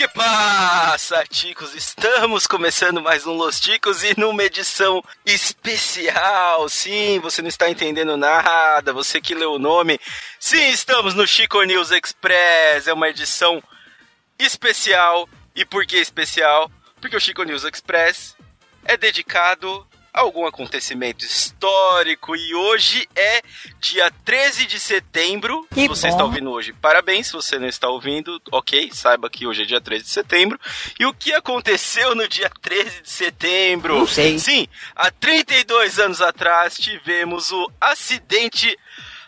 que passa, ticos? Estamos começando mais um Los Ticos e numa edição especial. Sim, você não está entendendo nada, você que leu o nome. Sim, estamos no Chico News Express. É uma edição especial. E por que especial? Porque o Chico News Express é dedicado algum acontecimento histórico e hoje é dia 13 de setembro. Que se você bom. está ouvindo hoje, parabéns. Se você não está ouvindo, ok, saiba que hoje é dia 13 de setembro. E o que aconteceu no dia 13 de setembro? Não sei. Sim, há 32 anos atrás tivemos o acidente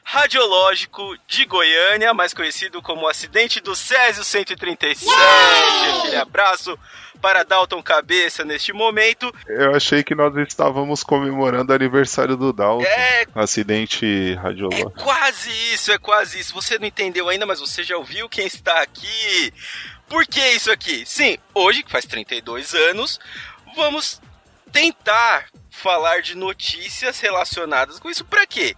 radiológico de Goiânia, mais conhecido como o acidente do Césio 137. Aquele abraço para Dalton Cabeça neste momento. Eu achei que nós estávamos comemorando o aniversário do Dalton. É Acidente É radiológico. quase isso, é quase isso. Você não entendeu ainda, mas você já ouviu quem está aqui. Por que isso aqui? Sim, hoje, que faz 32 anos, vamos tentar falar de notícias relacionadas com isso. Pra quê?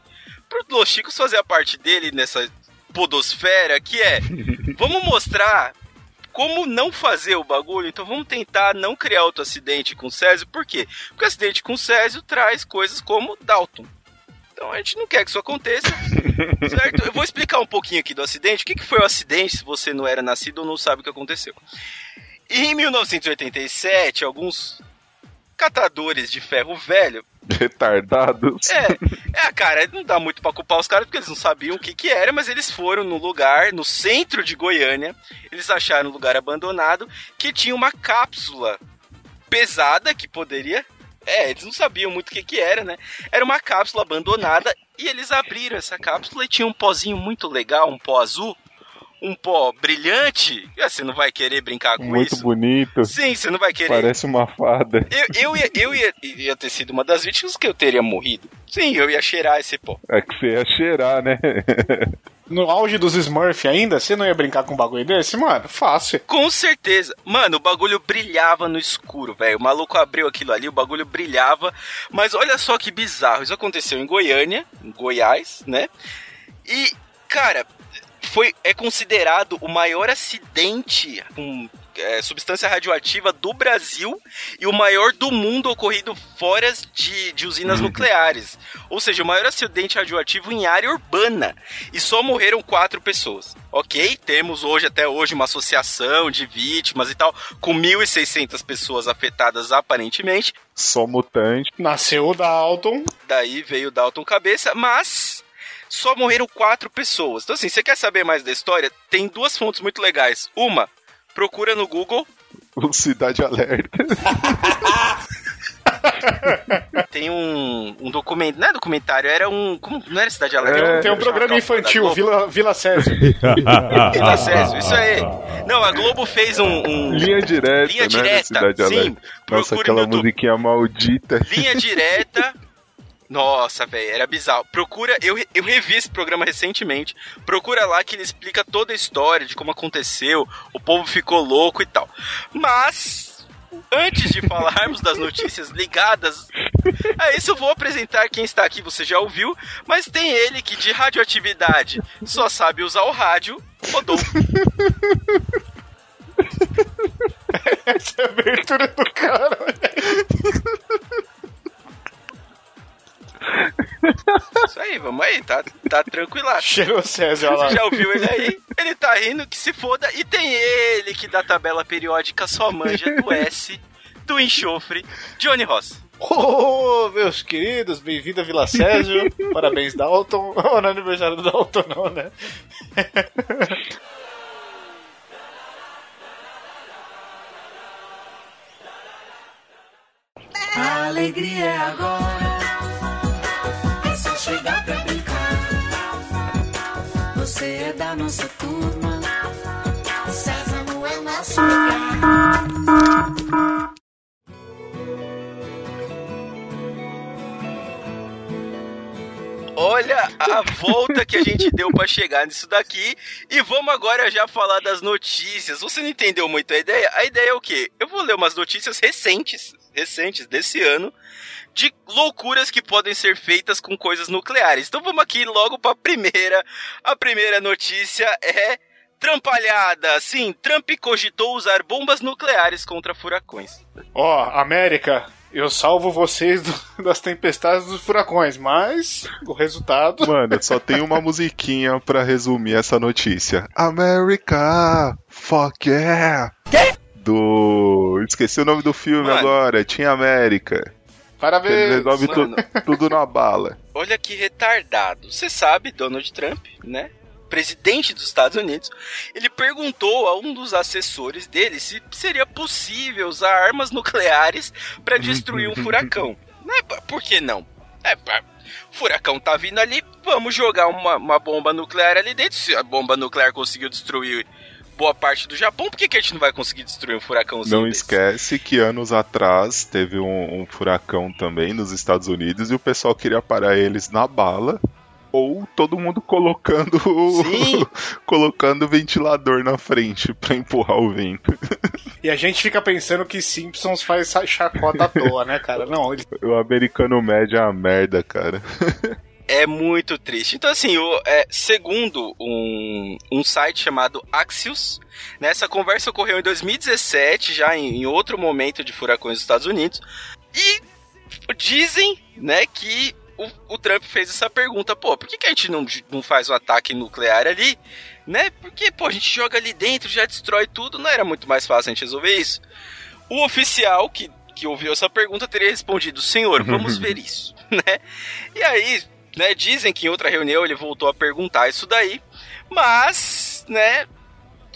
Pro Los Chicos fazer a parte dele nessa podosfera, que é, vamos mostrar como não fazer o bagulho, então vamos tentar não criar outro acidente com o Césio, por quê? Porque o acidente com o Césio traz coisas como Dalton. Então a gente não quer que isso aconteça, certo? Eu vou explicar um pouquinho aqui do acidente. O que, que foi o acidente, se você não era nascido ou não sabe o que aconteceu. Em 1987, alguns catadores de ferro velho Retardados. é, é, cara, não dá muito pra culpar os caras porque eles não sabiam o que que era, mas eles foram no lugar, no centro de Goiânia, eles acharam um lugar abandonado que tinha uma cápsula pesada que poderia. É, eles não sabiam muito o que que era, né? Era uma cápsula abandonada e eles abriram essa cápsula e tinha um pozinho muito legal, um pó azul, um pó brilhante. E você não vai querer brincar com Muito isso? bonito. Sim, você não vai querer. Parece uma fada. Eu, eu, ia, eu ia, ia ter sido uma das vítimas que eu teria morrido. Sim, eu ia cheirar esse pó. É que você ia cheirar, né? No auge dos Smurf ainda, você não ia brincar com um bagulho desse? Mano, fácil. Com certeza. Mano, o bagulho brilhava no escuro, velho. O maluco abriu aquilo ali, o bagulho brilhava. Mas olha só que bizarro. Isso aconteceu em Goiânia, em Goiás, né? E, cara, foi, é considerado o maior acidente com é, substância radioativa do Brasil e o maior do mundo ocorrido fora de, de usinas nucleares. Ou seja, o maior acidente radioativo em área urbana. E só morreram quatro pessoas. Ok, temos hoje, até hoje, uma associação de vítimas e tal, com 1.600 pessoas afetadas aparentemente. Só mutante. Nasceu o Dalton. Daí veio o Dalton Cabeça, mas só morreram quatro pessoas. Então, assim, você quer saber mais da história? Tem duas fontes muito legais. Uma, procura no Google. O Cidade Alerta. Tem um, um documento. Não é documentário, era um. Como, não era Cidade Alerta? É, Tem um programa infantil, Vila, Vila Césio. Vila Césio, isso aí. Não, a Globo fez um. um- Linha direta, Linha né? direta, Cidade sim. Nossa, aquela no YouTube. musiquinha maldita. Linha direta. Nossa, velho, era bizarro. Procura, eu, eu revi esse programa recentemente. Procura lá que ele explica toda a história de como aconteceu, o povo ficou louco e tal. Mas, antes de falarmos das notícias ligadas a isso, eu vou apresentar quem está aqui, você já ouviu, mas tem ele que de radioatividade só sabe usar o rádio, Rodolfo. Essa é abertura do cara. Isso aí, vamos aí, tá, tá tranquilaço. Cheirou Césio, olha lá. Você já ouviu ele aí? Ele tá rindo que se foda. E tem ele que da tabela periódica só manja do S, do enxofre, Johnny Ross. Ô, meus queridos, bem-vindo a Vila Césio. Parabéns, Dalton. Oh, não é aniversário do Dalton, não, né? A alegria é agora. Você é da nossa turma. Sésamo é nosso lugar. Olha a volta que a gente deu pra chegar nisso daqui. E vamos agora já falar das notícias. Você não entendeu muito a ideia? A ideia é o quê? Eu vou ler umas notícias recentes, recentes desse ano, de loucuras que podem ser feitas com coisas nucleares. Então vamos aqui logo pra primeira. A primeira notícia é Trampalhada, sim, Trump cogitou usar bombas nucleares contra furacões. Ó, América, eu salvo vocês do- das tempestades dos furacões, mas o resultado. Mano, só tem uma musiquinha pra resumir essa notícia. America, fuck yeah! Do. Esqueci o nome do filme Mano. agora, Tinha América. Ele Parabéns! resolve tu- tudo na bala. Olha que retardado. Você sabe, Donald Trump, né? Presidente dos Estados Unidos, ele perguntou a um dos assessores dele se seria possível usar armas nucleares para destruir um furacão. Né? Por que não? É, furacão tá vindo ali, vamos jogar uma, uma bomba nuclear ali dentro. Se a bomba nuclear conseguiu destruir boa parte do Japão, por que, que a gente não vai conseguir destruir um furacãozinho Não desse? esquece que anos atrás teve um, um furacão também nos Estados Unidos e o pessoal queria parar eles na bala ou todo mundo colocando colocando ventilador na frente pra empurrar o vento. E a gente fica pensando que Simpsons faz essa chacota à toa, né, cara? Não, ele O americano médio é uma merda, cara. É muito triste. Então, assim, é, segundo um, um site chamado Axios, né, essa conversa ocorreu em 2017, já em, em outro momento de furacões dos Estados Unidos, e dizem né, que o, o Trump fez essa pergunta, pô, por que, que a gente não, não faz um ataque nuclear ali? Né? Porque, pô, a gente joga ali dentro, já destrói tudo, não era muito mais fácil a gente resolver isso? O oficial que, que ouviu essa pergunta teria respondido, senhor, vamos ver isso, né? E aí, né, dizem que em outra reunião ele voltou a perguntar isso daí, mas, né,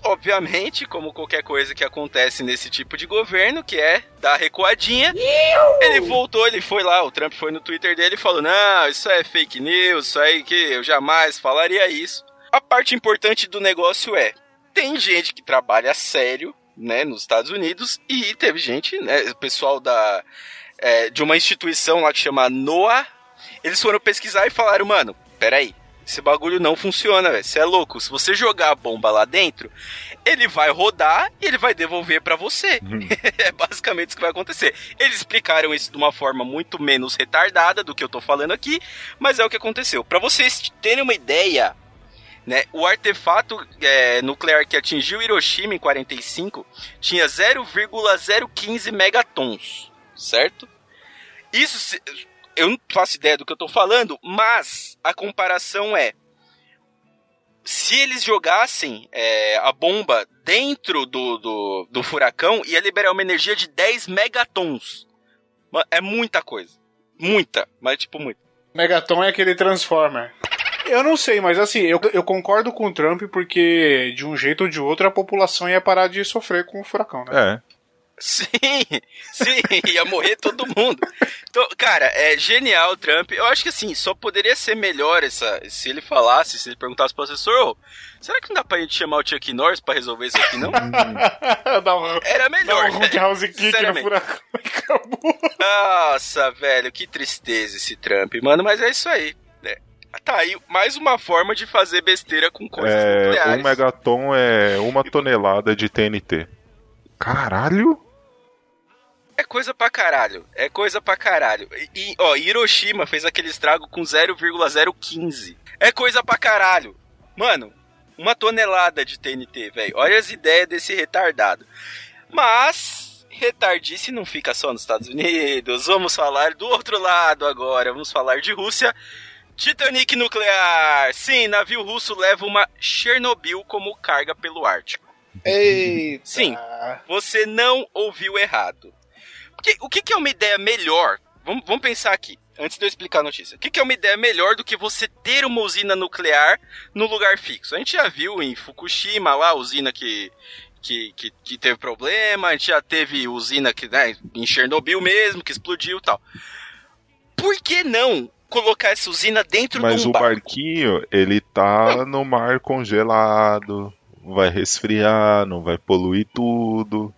obviamente, como qualquer coisa que acontece nesse tipo de governo, que é dar recuadinha, ele voltou, ele foi lá, o Trump foi no Twitter dele e falou: Não, isso é fake news, isso aí que eu jamais falaria isso. A parte importante do negócio é: tem gente que trabalha sério, né, nos Estados Unidos, e teve gente, né, o pessoal da. é, de uma instituição lá que chama NOAA, eles foram pesquisar e falaram, mano, peraí, esse bagulho não funciona, velho. Você é louco. Se você jogar a bomba lá dentro, ele vai rodar e ele vai devolver pra você. é basicamente isso que vai acontecer. Eles explicaram isso de uma forma muito menos retardada do que eu tô falando aqui, mas é o que aconteceu. Pra vocês terem uma ideia, né, o artefato é, nuclear que atingiu Hiroshima em 45 tinha 0,015 megatons, certo? Isso eu não faço ideia do que eu tô falando, mas a comparação é se eles jogassem é, a bomba dentro do, do, do furacão, ia liberar uma energia de 10 megatons. É muita coisa. Muita, mas tipo muito. Megaton é aquele Transformer. Eu não sei, mas assim, eu, eu concordo com o Trump porque de um jeito ou de outro a população ia parar de sofrer com o furacão, né? É. Sim, sim, ia morrer todo mundo. Então, cara, é genial o Trump. Eu acho que assim, só poderia ser melhor essa, se ele falasse, se ele perguntasse pro assessor, "Ô, será que não dá pra gente chamar o Chuck Norris pra resolver isso aqui, não? dá um, Era dá melhor. um roundhouse kick no furacão e acabou. Nossa, velho, que tristeza esse Trump, mano, mas é isso aí. né? Tá aí mais uma forma de fazer besteira com coisas É, nucleares. um megaton é uma tonelada de TNT. Caralho? É coisa pra caralho. É coisa pra caralho. E, ó, Hiroshima fez aquele estrago com 0,015. É coisa pra caralho. Mano, uma tonelada de TNT, velho. Olha as ideias desse retardado. Mas, retardice não fica só nos Estados Unidos. Vamos falar do outro lado agora. Vamos falar de Rússia. Titanic nuclear. Sim, navio russo leva uma Chernobyl como carga pelo Ártico. Eita. Sim. Você não ouviu errado. O que, que é uma ideia melhor? Vamos, vamos pensar aqui, antes de eu explicar a notícia. O que, que é uma ideia melhor do que você ter uma usina nuclear no lugar fixo? A gente já viu em Fukushima lá, a usina que, que, que, que teve problema, a gente já teve usina que, né, em Chernobyl mesmo, que explodiu e tal. Por que não colocar essa usina dentro Mas de um o barco? barquinho, ele tá no mar congelado, vai resfriar, não vai poluir tudo.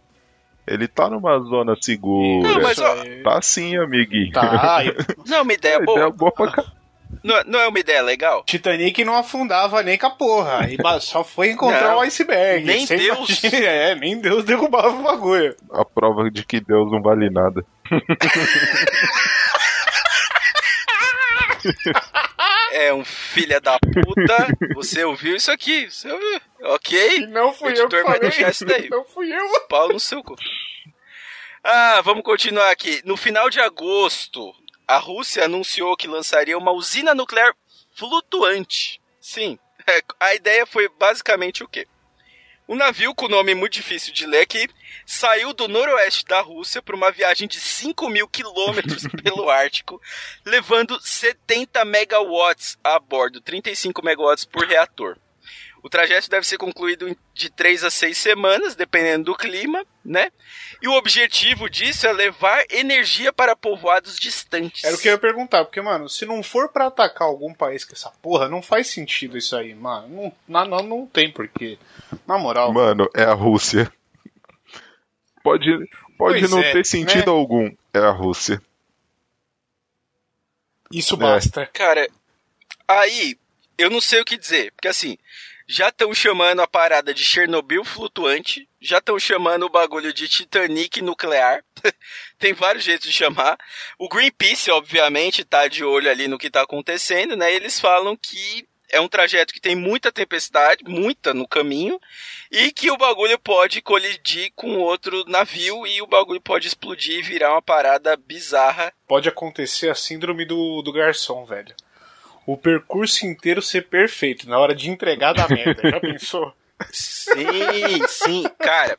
Ele tá numa zona segura. Não, mas, ó, Tá sim, amiguinho. Tá, Não é uma ideia É boa? ideia boa pra. Não, é- não é uma ideia legal? Titanic não afundava nem com a porra. E só foi encontrar o iceberg. nem Deus. imagina- É, nem Deus derrubava o bagulho. A prova de que Deus não vale nada. é um filho da puta. Você ouviu isso aqui? Você ouviu? Ok? E não fui eu que falei. deixar isso daí. Não fui eu. Pau no seu cu. Ah, vamos continuar aqui. No final de agosto, a Rússia anunciou que lançaria uma usina nuclear flutuante. Sim, é, a ideia foi basicamente o quê? Um navio com nome muito difícil de ler que saiu do noroeste da Rússia para uma viagem de 5 mil quilômetros pelo Ártico, levando 70 megawatts a bordo, 35 megawatts por reator. O trajeto deve ser concluído de 3 a 6 semanas, dependendo do clima, né? E o objetivo disso é levar energia para povoados distantes. Era o que eu ia perguntar, porque, mano, se não for pra atacar algum país com essa porra, não faz sentido isso aí, mano. Não, não, não, tem porquê. Na moral. Mano, é a Rússia. Pode, pode Pois não é, ter sentido né? algum. É a Rússia. Isso basta. Cara, aí eu não sei o que dizer, porque assim, já estão chamando a parada de Chernobyl flutuante, já estão chamando o bagulho de Titanic nuclear. Tem vários jeitos de chamar. O Greenpeace, obviamente, tá de olho ali no que tá acontecendo, né? Eles falam que é um trajeto que tem muita tempestade, muita no caminho, e que o bagulho pode colidir com outro navio e o bagulho pode explodir e virar uma parada bizarra Pode acontecer a síndrome do, do garçom, velho. O percurso inteiro ser perfeito, na hora de entregar da merda. Já pensou? Sim, sim, cara.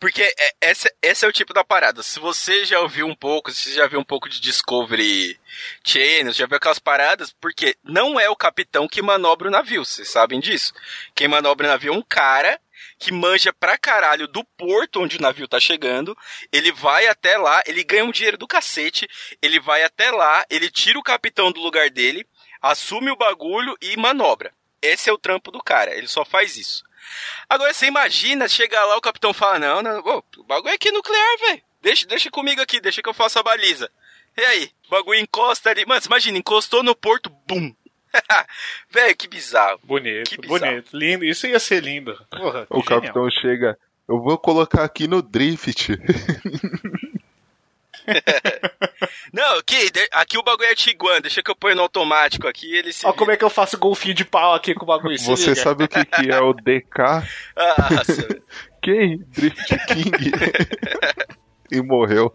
Porque é- essa, esse é o tipo da parada. Se você já ouviu um pouco, se você já viu um pouco de Discovery Channel, já viu aquelas paradas, porque não é o capitão que manobra o navio, vocês sabem disso. Quem manobra o navio é um cara que manja pra caralho do porto onde o navio tá chegando, ele vai até lá, ele ganha um dinheiro do cacete, ele vai até lá, ele tira o capitão do lugar dele, assume o bagulho e manobra. Esse é o trampo do cara, ele só faz isso. Agora você imagina, chegar lá, o capitão fala, não, não, ô, o bagulho é aqui nuclear, velho. Deixa, deixa comigo aqui, deixa que eu faça a baliza. E aí, o bagulho encosta ali. Mano, você imagina, encostou no porto, bum. velho, que bizarro. Bonito, Que bizarro. bonito. Lindo. Isso ia ser lindo. Porra, O genial. capitão chega. Eu vou colocar aqui no drift. Não, aqui, aqui o bagulho é Tiguan, deixa que eu ponho no automático aqui ele se. Ó, como é que eu faço golfinho de pau aqui com o bagulho? Se Você liga. sabe o que, que é o DK? Nossa, Quem? Drift King. e morreu.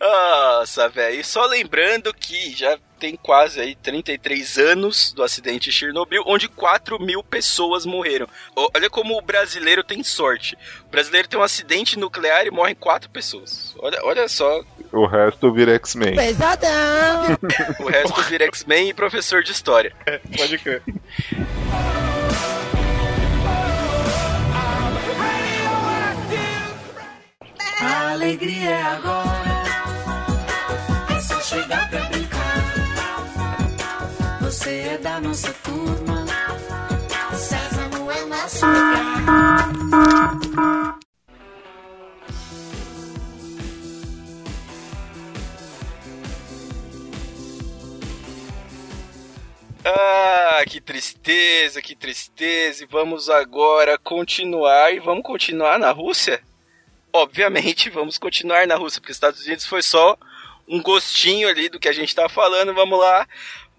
Nossa, velho. E só lembrando que já tem quase aí 33 anos do acidente de Chernobyl, onde 4 mil pessoas morreram. Olha como o brasileiro tem sorte. O brasileiro tem um acidente nuclear e morrem 4 pessoas. Olha, olha só, O resto vira X-Men. Pesadão. o resto vira X-Men e professor de história. Pode crer. A alegria é agora. Chegar pra brincar. Você é da nossa turma. Sésamo é nosso lugar. Ah, que tristeza, que tristeza. E vamos agora continuar. E vamos continuar na Rússia? Obviamente, vamos continuar na Rússia, porque os Estados Unidos foi só um gostinho ali do que a gente tá falando. Vamos lá.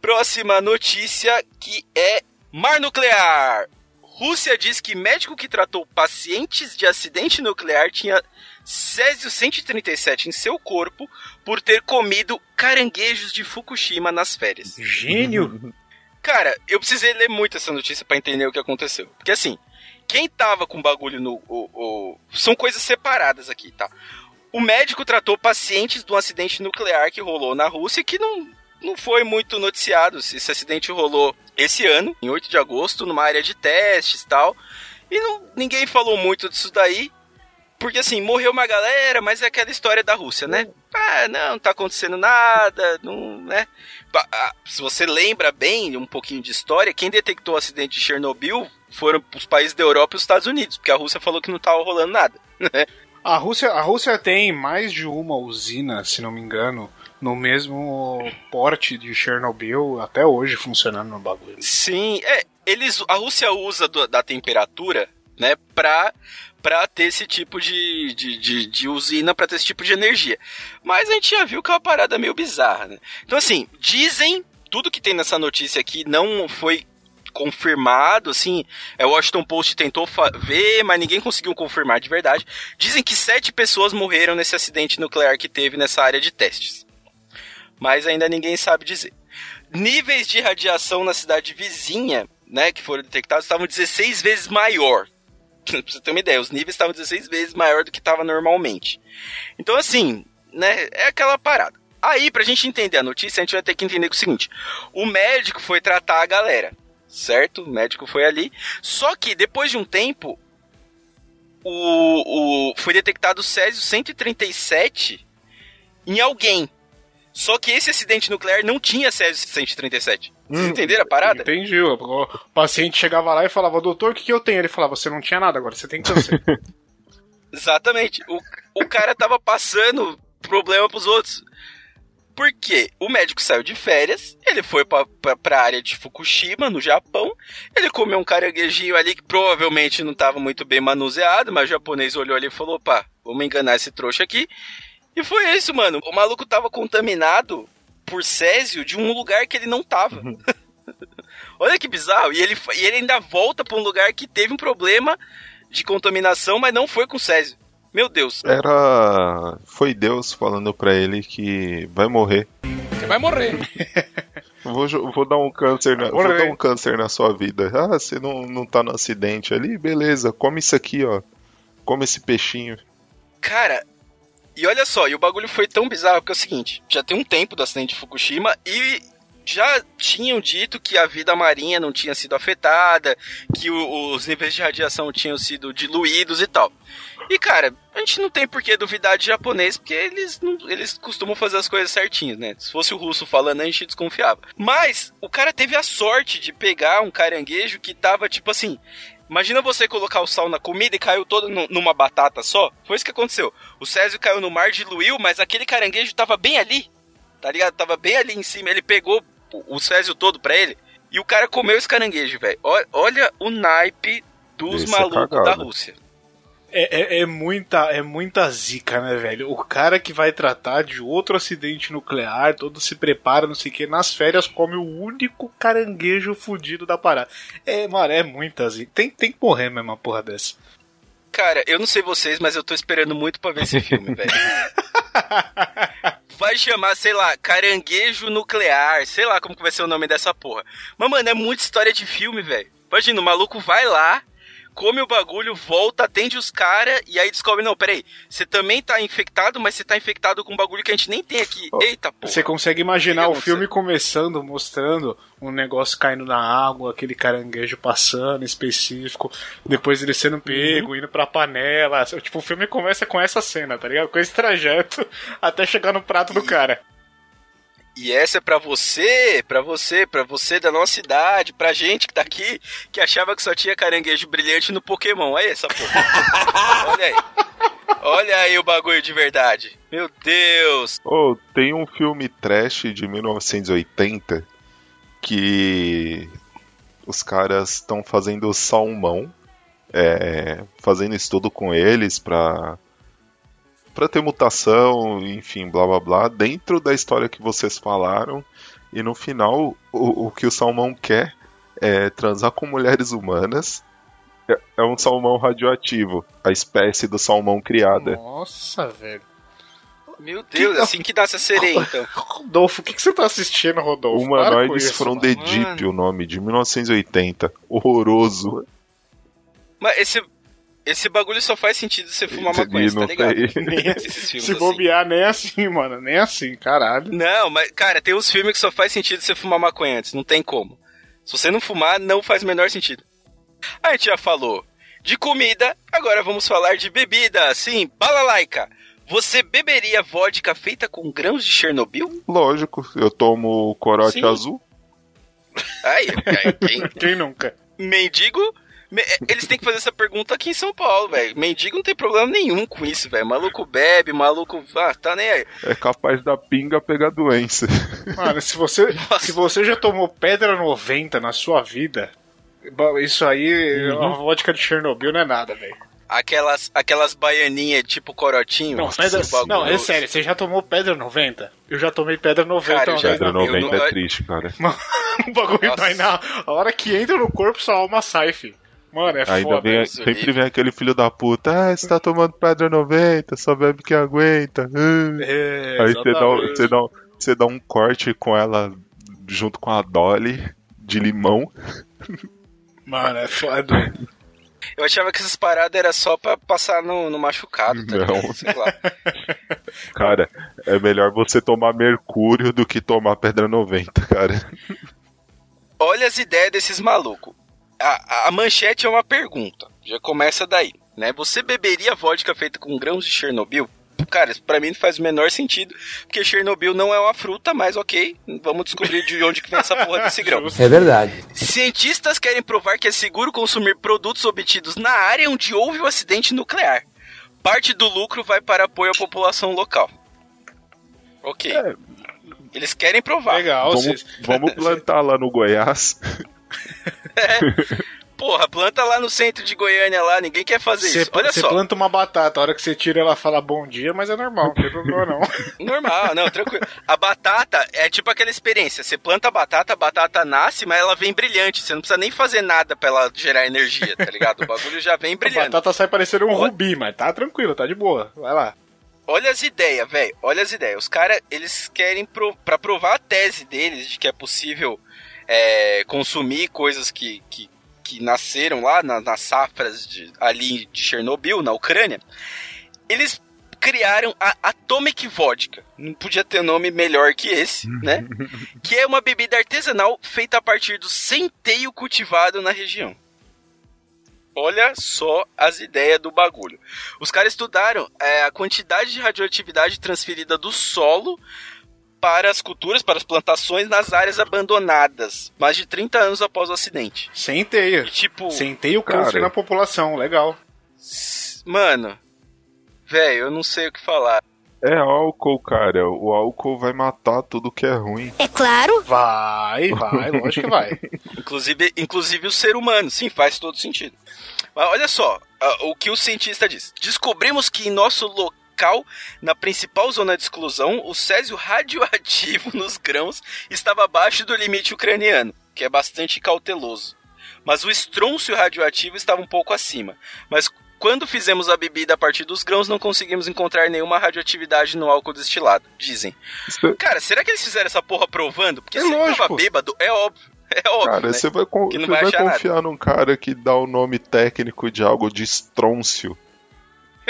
Próxima notícia que é mar nuclear. Rússia diz que médico que tratou pacientes de acidente nuclear tinha Césio 137 em seu corpo por ter comido caranguejos de Fukushima nas férias. Gênio. Cara, eu precisei ler muito essa notícia pra entender o que aconteceu. Porque assim, quem tava com bagulho no. O, o- São coisas separadas aqui, tá? O médico tratou pacientes um acidente nuclear que rolou na Rússia que não, não foi muito noticiado. Esse acidente rolou esse ano, em 8 de agosto, numa área de testes e tal. E não, ninguém falou muito disso daí. Porque assim, morreu uma galera, mas é aquela história da Rússia, né? Ah, não, não tá acontecendo nada, não, né? Se você lembra bem um pouquinho de história, quem detectou o acidente de Chernobyl foram os países da Europa e os Estados Unidos, porque a Rússia falou que não tava rolando nada. né? A Rússia, a Rússia tem mais de uma usina, se não me engano, no mesmo porte de Chernobyl, até hoje funcionando no bagulho. Sim, é, eles, a Rússia usa do- da temperatura, né, pra, pra ter esse tipo de, de, de, de usina, pra ter esse tipo de energia. Mas a gente já viu que é uma parada meio bizarra, né? Então, assim, dizem, tudo que tem nessa notícia aqui não foi confirmado, assim. É, o Washington Post tentou ver, mas ninguém conseguiu confirmar de verdade. Dizem que sete pessoas morreram nesse acidente nuclear que teve nessa área de testes. Mas ainda ninguém sabe dizer. Níveis de radiação na cidade vizinha, né, que foram detectados, estavam 16 vezes maior. pra você ter uma ideia, os níveis estavam 16 vezes maior do que estava normalmente. Então, assim, né, é aquela parada. Aí, pra gente entender a notícia, a gente vai ter que entender o seguinte: o médico foi tratar a galera, certo? O médico foi ali. Só que depois de um tempo, o, o foi detectado o Césio 137 em alguém. Só que esse acidente nuclear não tinha Césio 137. Vocês hum, entenderam a parada? Entendi. O paciente chegava lá e falava, doutor, o que, que eu tenho? Ele falava, você não tinha nada, agora você tem câncer. Exatamente. O, o cara tava passando problema pros outros. Porque o médico saiu de férias, ele foi pra, pra, pra área de Fukushima, no Japão, ele comeu um caranguejinho ali que provavelmente não estava muito bem manuseado, mas o japonês olhou ali e falou, opa, vamos enganar esse trouxa aqui. E foi isso, mano. O maluco tava contaminado por Césio de um lugar que ele não tava. Uhum. Olha que bizarro. E ele, e ele ainda volta pra um lugar que teve um problema de contaminação, mas não foi com Césio. Meu Deus. Era. Foi Deus falando pra ele que vai morrer. Você vai morrer. Vou, vou dar um câncer na, vou dar um câncer na sua vida. Ah, você não, não tá no acidente ali? Beleza, come isso aqui, ó. Come esse peixinho. Cara, e olha só, e o bagulho foi tão bizarro que é o seguinte: já tem um tempo do acidente de Fukushima e já tinham dito que a vida marinha não tinha sido afetada, que o, os níveis de radiação tinham sido diluídos e tal. E cara, a gente não tem por que duvidar de japonês, porque eles, não, eles costumam fazer as coisas certinhas, né? Se fosse o russo falando, a gente desconfiava. Mas o cara teve a sorte de pegar um caranguejo que tava tipo assim. Imagina você colocar o sal na comida e caiu todo numa batata só. Foi isso que aconteceu. O Césio caiu no mar, diluiu, mas aquele caranguejo tava bem ali. Tá ligado? Tava bem ali em cima. Ele pegou o Césio todo pra ele. E o cara comeu esse caranguejo, velho. Olha o naipe dos Esse é malucos é da Rússia. É, é, é, muita, é muita zica, né, velho? O cara que vai tratar de outro acidente nuclear, todo se prepara, não sei o que, nas férias come o único caranguejo fudido da parada. É, mano, é muita zica. Tem, tem que morrer mesmo uma porra dessa. Cara, eu não sei vocês, mas eu tô esperando muito pra ver esse filme, velho. vai chamar, sei lá, caranguejo nuclear, sei lá como que vai ser o nome dessa porra. Mas, mano, é muita história de filme, velho. Imagina, o maluco vai lá, come o bagulho, volta, atende os caras e aí descobre, não, peraí, você também tá infectado, mas você tá infectado com um bagulho que a gente nem tem aqui. Oh, Eita, porra. Você consegue imaginar o filme começando, mostrando um negócio caindo na água, aquele caranguejo passando específico, depois ele sendo pego, uhum. indo pra panela. Tipo, o filme começa com essa cena, tá ligado? Com esse trajeto até chegar no prato do cara. E essa é para você, para você, para você da nossa idade, pra gente que tá aqui, que achava que só tinha caranguejo brilhante no Pokémon. Olha essa porra. Olha aí. Olha aí o bagulho de verdade. Meu Deus. Oh, tem um filme trash de 1980 que os caras estão fazendo salmão, é, fazendo estudo com eles pra para ter mutação, enfim, blá blá blá, dentro da história que vocês falaram. E no final, o, o que o salmão quer é transar com mulheres humanas. É, é um salmão radioativo, a espécie do salmão criada. Nossa, velho. Meu Deus, que... assim que dá essa sereia, então. Rodolfo, o que, que você tá assistindo, Rodolfo? Humanoides from the Deep, o nome, de 1980. Horroroso. Mas esse, esse bagulho só faz sentido você fumar maconha, tá ligado? se assim. bobear, nem assim, mano. Nem assim, caralho. Não, mas, cara, tem uns filmes que só faz sentido você fumar maconha antes. Não tem como. Se você não fumar, não faz o menor sentido. A gente já falou de comida, agora vamos falar de bebida. Sim, balalaica. Você beberia vodka feita com grãos de Chernobyl? Lógico, eu tomo corote Sim. azul. Aí, quem, quem nunca? Mendigo é, eles têm que fazer essa pergunta aqui em São Paulo, velho. Mendigo não tem problema nenhum com isso, velho. Maluco bebe, maluco. Ah, tá nem aí. É capaz da pinga pegar doença. Mano, se você, se você já tomou pedra 90 na sua vida, isso aí, uhum. a vodka de Chernobyl não é nada, velho. aquelas, aquelas baianinhas tipo corotinho. Não, pedra, bagulho. não, é sério, você já tomou pedra 90? Eu já tomei pedra 90 Cara, uma já- Pedra na vida. 90 não- é triste, cara. O bagulho Nossa. vai na. A hora que entra no corpo, sua alma sai, fi. Mano, é Ainda foda. vem, isso, sempre vem aquele filho da puta. Ah, você tá tomando pedra 90, só bebe que aguenta. Ah. É, Aí você dá, um- você, dá, um- você dá um corte com ela junto com a Dolly de limão. Mano, é foda. Eu achava que essas paradas era só pra passar no, no machucado, tá Não. Sei lá. Cara, é melhor você tomar mercúrio do que tomar pedra 90, cara. Olha as ideias desses malucos. A, a manchete é uma pergunta. Já começa daí, né? Você beberia vodka feita com grãos de Chernobyl? Cara, pra mim não faz o menor sentido, porque Chernobyl não é uma fruta, mas ok, vamos descobrir de onde que vem essa porra desse grão. É verdade. Cientistas querem provar que é seguro consumir produtos obtidos na área onde houve o acidente nuclear. Parte do lucro vai para apoio à população local. Ok. Eles querem provar. Legal, Vamos, vocês- vamos plantar lá no Goiás. Porra, planta lá no centro de Goiânia lá, ninguém quer fazer Você isso. Olha você só. planta uma batata, a hora que você tira ela fala bom dia, mas é normal, não tem problema não. Normal, não, tranquilo. A batata é tipo aquela experiência. Você planta a batata, a batata nasce, mas ela vem brilhante. Você não precisa nem fazer nada pra ela gerar energia, tá ligado? O bagulho já vem A brilhando. batata sai parecendo um rubi, mas tá tranquilo, tá de boa. Vai lá. Olha as ideias, velho. Olha as ideias. Os caras, eles querem, pro, pra provar a tese deles de que é possível é, consumir coisas que, que, que nasceram lá na- nas safras de, ali de Chernobyl, na Ucrânia. Eles criaram a Atomic Vodka. Não podia ter nome melhor que esse, né? que é uma bebida artesanal feita a partir do centeio cultivado na região. Olha só as ideias do bagulho. Os caras estudaram é, a quantidade de radioatividade transferida do solo para as culturas, para as plantações nas áreas abandonadas, mais de 30 anos após o acidente. Sem teia. E, tipo, Sem teia o câncer Cara. na população, legal. mano, velho, eu não sei o que falar. É álcool, cara. O álcool vai matar tudo que é ruim. É claro. Vai, vai, lógico que vai. Inclusive, inclusive o ser humano, sim, faz todo sentido. Mas olha só, o que o cientista diz. Descobrimos que em nosso local, na principal zona de exclusão, o césio radioativo nos grãos estava abaixo do limite ucraniano, que é bastante cauteloso. Mas o estrôncio radioativo estava um pouco acima. Mas quando fizemos a bebida a partir dos grãos, não conseguimos encontrar nenhuma radioatividade no álcool destilado, dizem. Isso- Cara, será que eles fizeram essa porra provando? Porque É se lógico. tava bêbado, é óbvio. É óbvio, Cara, né? você vai, con- Que não você vai vai achar nada. confiar num cara que dá o nome técnico de algo de estrôncio.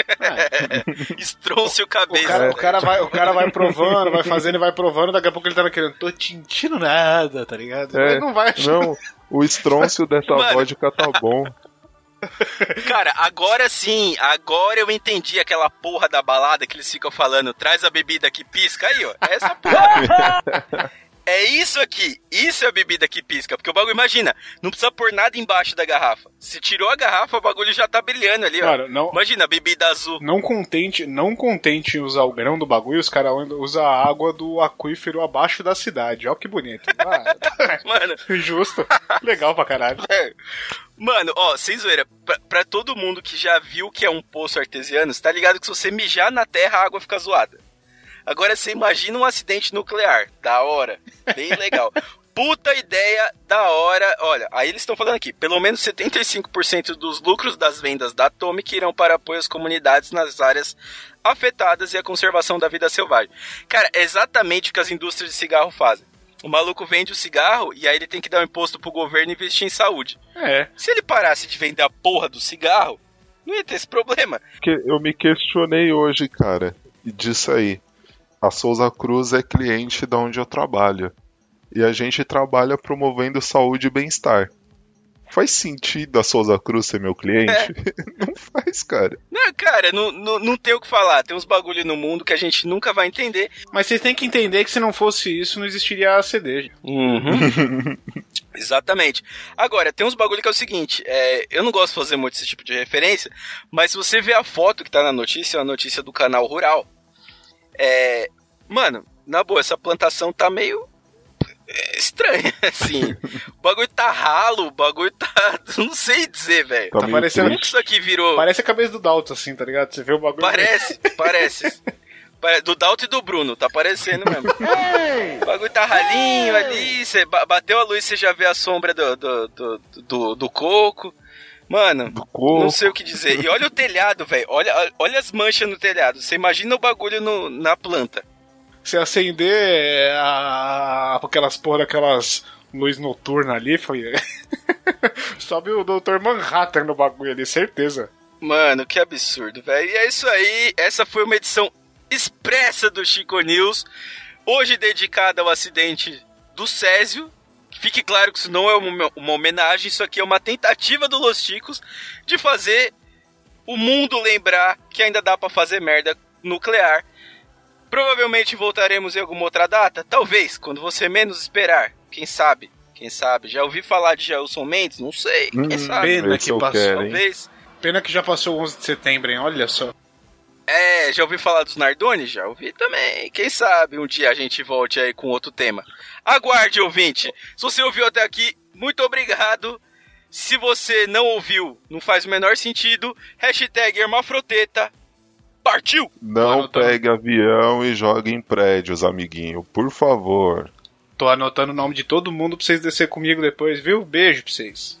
Estrôncio O cabeça. cara, o, cara vai, o cara vai provando, vai fazendo e vai provando, daqui a pouco ele tá querendo, tô sentindo nada, tá ligado? É, Ele não vai achar. Não, o estrôncio dessa Mano. vodka tá bom. Cara, agora sim, agora eu entendi aquela porra da balada que eles ficam falando, traz a bebida que pisca aí, ó. É essa porra. É isso aqui, isso é a bebida que pisca, porque o bagulho, imagina, não precisa pôr nada embaixo da garrafa. Se tirou a garrafa, o bagulho já tá brilhando ali, ó. Cara, não, Imagina, a bebida azul. não contente, não contente em usar o grão do bagulho, os caras usam a água do aquífero abaixo da cidade. Olha que bonito. Ah, Mano, justo. Legal pra caralho. Mano, ó, sem zoeira, pra, pra todo mundo que já viu que é um poço artesiano, você tá ligado que se você mijar na terra, a água fica zoada. Agora você imagina um acidente nuclear. Da hora. Bem legal. Puta ideia da hora. Olha, aí eles estão falando aqui: pelo menos 75% dos lucros das vendas da Atomic irão para apoio às comunidades nas áreas afetadas e a conservação da vida selvagem. Cara, é exatamente o que as indústrias de cigarro fazem. O maluco vende o cigarro e aí ele tem que dar um imposto pro governo e investir em saúde. É. Se ele parasse de vender a porra do cigarro, não ia ter esse problema. Que eu me questionei hoje, cara, disso aí. A Souza Cruz é cliente da onde eu trabalho. E a gente trabalha promovendo saúde e bem-estar. Faz sentido a Souza Cruz ser meu cliente? Não faz, cara. Não, cara, não, não, não tem o que falar. Tem uns bagulho no mundo que a gente nunca vai entender. Mas vocês têm que entender que se não fosse isso, não existiria a CD. Exatamente. Agora, tem uns bagulho que é o seguinte: é, eu não gosto de fazer muito esse tipo de referência, mas se você vê a foto que tá na notícia, é uma notícia do canal Rural. É. Mano, na boa, essa plantação tá meio. é estranha, assim. o bagulho tá ralo, o bagulho tá. Não sei dizer, velho. Tá Tá parecendo- Como que isso aqui virou. Parece a cabeça do Dalton, assim, tá ligado? Você vê o bagulho. Parece, parece. Pare- Do Dalton e do Bruno, tá parecendo mesmo. O bagulho tá ralinho ali, você ba- bateu a luz, você já vê a sombra do, do, do, do, do coco. Mano, não sei o que dizer. E olha o telhado, velho. Olha, olha as manchas no telhado. Você imagina o bagulho no, na planta. Se acender a... aquelas porra daquelas luz noturna ali, foi. Sobe o Dr. Manhattan no bagulho ali, certeza. Mano, que absurdo, velho. E é isso aí. Essa foi uma edição expressa do Chico News. Hoje dedicada ao acidente do Césio. Fique claro que isso não é uma, uma homenagem, isso aqui é uma tentativa do Los Chicos de fazer o mundo lembrar que ainda dá pra fazer merda nuclear. Provavelmente voltaremos em alguma outra data, talvez, quando você menos esperar. Quem sabe? Quem sabe? Já ouvi falar de Jailson Mendes? Não sei. Quem Hum, sabe? pena que passou, quero? Talvez. Pena que já passou o 11 de setembro, hein? Olha só. É, já ouvi falar dos Nardoni? Já ouvi também. Quem sabe um dia a gente volte aí com outro tema. Aguarde, ouvinte. Se você ouviu até aqui, muito obrigado. Se você não ouviu, não faz o menor sentido. Hashtag Hermafroteta. Partiu! Não anotando. pegue avião e jogue em prédios, amiguinho. Por favor. Tô anotando o nome de todo mundo pra vocês descer comigo depois, viu? Beijo pra vocês.